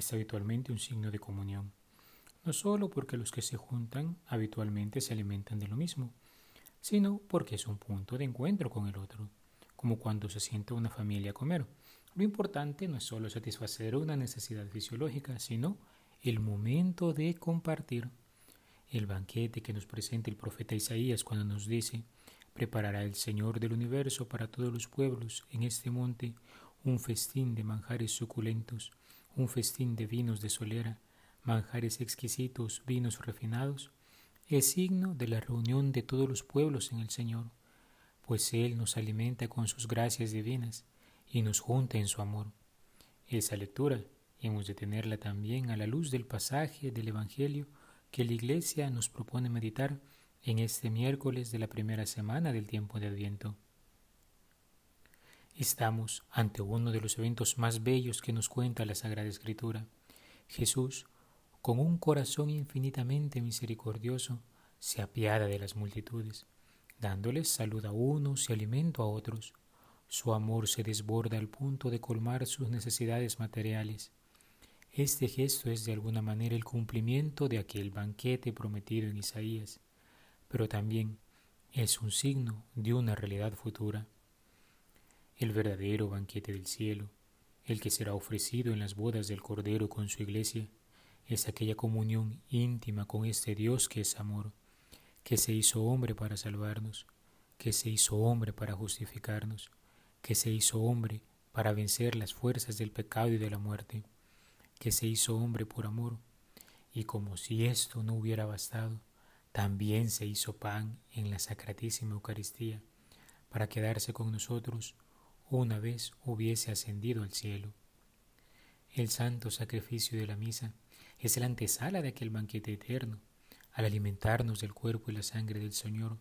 es habitualmente un signo de comunión, no solo porque los que se juntan habitualmente se alimentan de lo mismo, sino porque es un punto de encuentro con el otro, como cuando se sienta una familia a comer. Lo importante no es solo satisfacer una necesidad fisiológica, sino el momento de compartir. El banquete que nos presenta el profeta Isaías cuando nos dice, preparará el Señor del universo para todos los pueblos en este monte un festín de manjares suculentos, un festín de vinos de solera, manjares exquisitos, vinos refinados, es signo de la reunión de todos los pueblos en el Señor, pues Él nos alimenta con sus gracias divinas y nos junta en su amor. Esa lectura hemos de tenerla también a la luz del pasaje del Evangelio que la Iglesia nos propone meditar en este miércoles de la primera semana del tiempo de Adviento. Estamos ante uno de los eventos más bellos que nos cuenta la Sagrada Escritura. Jesús, con un corazón infinitamente misericordioso, se apiada de las multitudes, dándoles salud a unos y alimento a otros. Su amor se desborda al punto de colmar sus necesidades materiales. Este gesto es de alguna manera el cumplimiento de aquel banquete prometido en Isaías, pero también es un signo de una realidad futura el verdadero banquete del cielo, el que será ofrecido en las bodas del Cordero con su iglesia, es aquella comunión íntima con este Dios que es amor, que se hizo hombre para salvarnos, que se hizo hombre para justificarnos, que se hizo hombre para vencer las fuerzas del pecado y de la muerte, que se hizo hombre por amor, y como si esto no hubiera bastado, también se hizo pan en la sacratísima Eucaristía, para quedarse con nosotros una vez hubiese ascendido al cielo. El santo sacrificio de la misa es la antesala de aquel banquete eterno. Al alimentarnos del cuerpo y la sangre del Señor,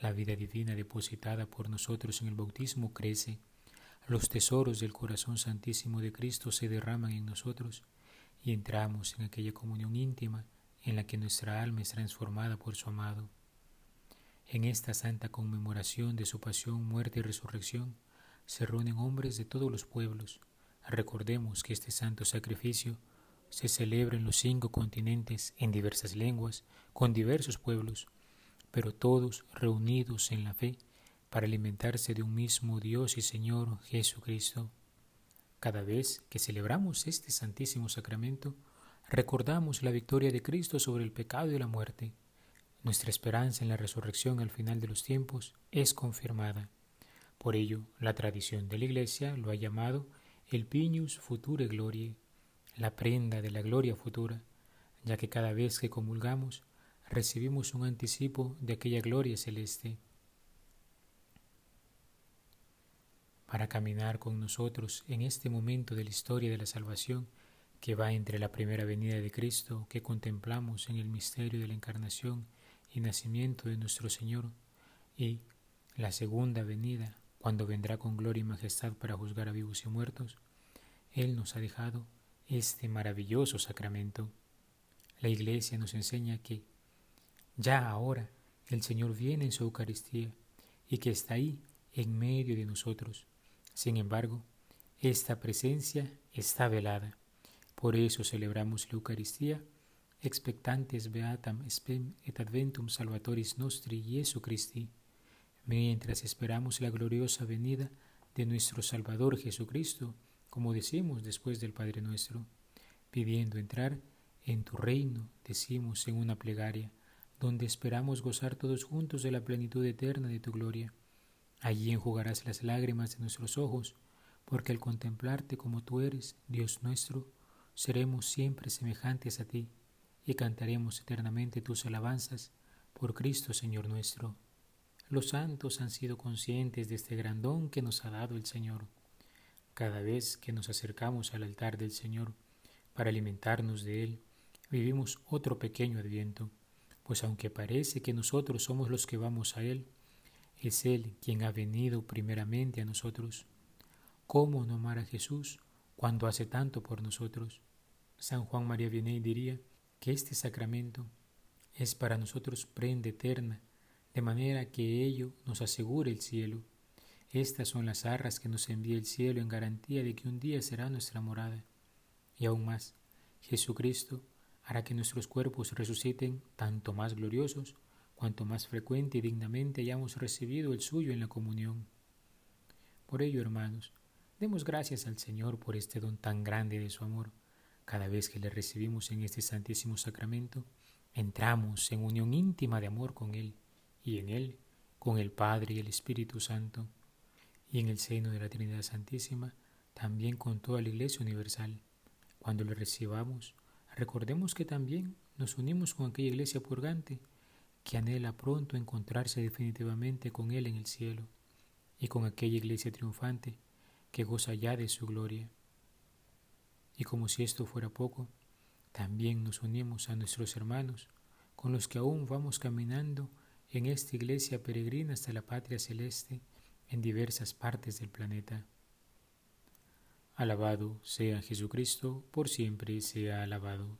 la vida divina depositada por nosotros en el bautismo crece, los tesoros del corazón santísimo de Cristo se derraman en nosotros y entramos en aquella comunión íntima en la que nuestra alma es transformada por su amado. En esta santa conmemoración de su pasión, muerte y resurrección, se reúnen hombres de todos los pueblos. Recordemos que este santo sacrificio se celebra en los cinco continentes en diversas lenguas, con diversos pueblos, pero todos reunidos en la fe para alimentarse de un mismo Dios y Señor Jesucristo. Cada vez que celebramos este santísimo sacramento, recordamos la victoria de Cristo sobre el pecado y la muerte. Nuestra esperanza en la resurrección al final de los tiempos es confirmada. Por ello, la tradición de la Iglesia lo ha llamado el piñus future gloriae, la prenda de la gloria futura, ya que cada vez que comulgamos recibimos un anticipo de aquella gloria celeste. Para caminar con nosotros en este momento de la historia de la salvación que va entre la primera venida de Cristo que contemplamos en el misterio de la encarnación y nacimiento de nuestro Señor y la segunda venida cuando vendrá con gloria y majestad para juzgar a vivos y muertos, Él nos ha dejado este maravilloso sacramento. La Iglesia nos enseña que ya ahora el Señor viene en su Eucaristía y que está ahí en medio de nosotros. Sin embargo, esta presencia está velada. Por eso celebramos la Eucaristía expectantes beatam spem et adventum salvatoris nostri Jesu Christi mientras esperamos la gloriosa venida de nuestro Salvador Jesucristo, como decimos después del Padre nuestro, pidiendo entrar en tu reino, decimos en una plegaria, donde esperamos gozar todos juntos de la plenitud eterna de tu gloria. Allí enjugarás las lágrimas de nuestros ojos, porque al contemplarte como tú eres, Dios nuestro, seremos siempre semejantes a ti y cantaremos eternamente tus alabanzas por Cristo Señor nuestro. Los santos han sido conscientes de este gran don que nos ha dado el Señor. Cada vez que nos acercamos al altar del Señor, para alimentarnos de Él, vivimos otro pequeño adviento, pues aunque parece que nosotros somos los que vamos a Él, es Él quien ha venido primeramente a nosotros. ¿Cómo no amar a Jesús cuando hace tanto por nosotros? San Juan María Vianney diría que este sacramento es para nosotros prenda eterna, de manera que ello nos asegure el cielo. Estas son las arras que nos envía el cielo en garantía de que un día será nuestra morada. Y aún más, Jesucristo hará que nuestros cuerpos resuciten tanto más gloriosos cuanto más frecuente y dignamente hayamos recibido el suyo en la comunión. Por ello, hermanos, demos gracias al Señor por este don tan grande de su amor. Cada vez que le recibimos en este santísimo sacramento, entramos en unión íntima de amor con Él y en Él con el Padre y el Espíritu Santo, y en el seno de la Trinidad Santísima, también con toda la Iglesia Universal. Cuando le recibamos, recordemos que también nos unimos con aquella Iglesia purgante que anhela pronto encontrarse definitivamente con Él en el cielo, y con aquella Iglesia triunfante que goza ya de su gloria. Y como si esto fuera poco, también nos unimos a nuestros hermanos, con los que aún vamos caminando en esta iglesia peregrina hasta la patria celeste en diversas partes del planeta. Alabado sea Jesucristo, por siempre sea alabado.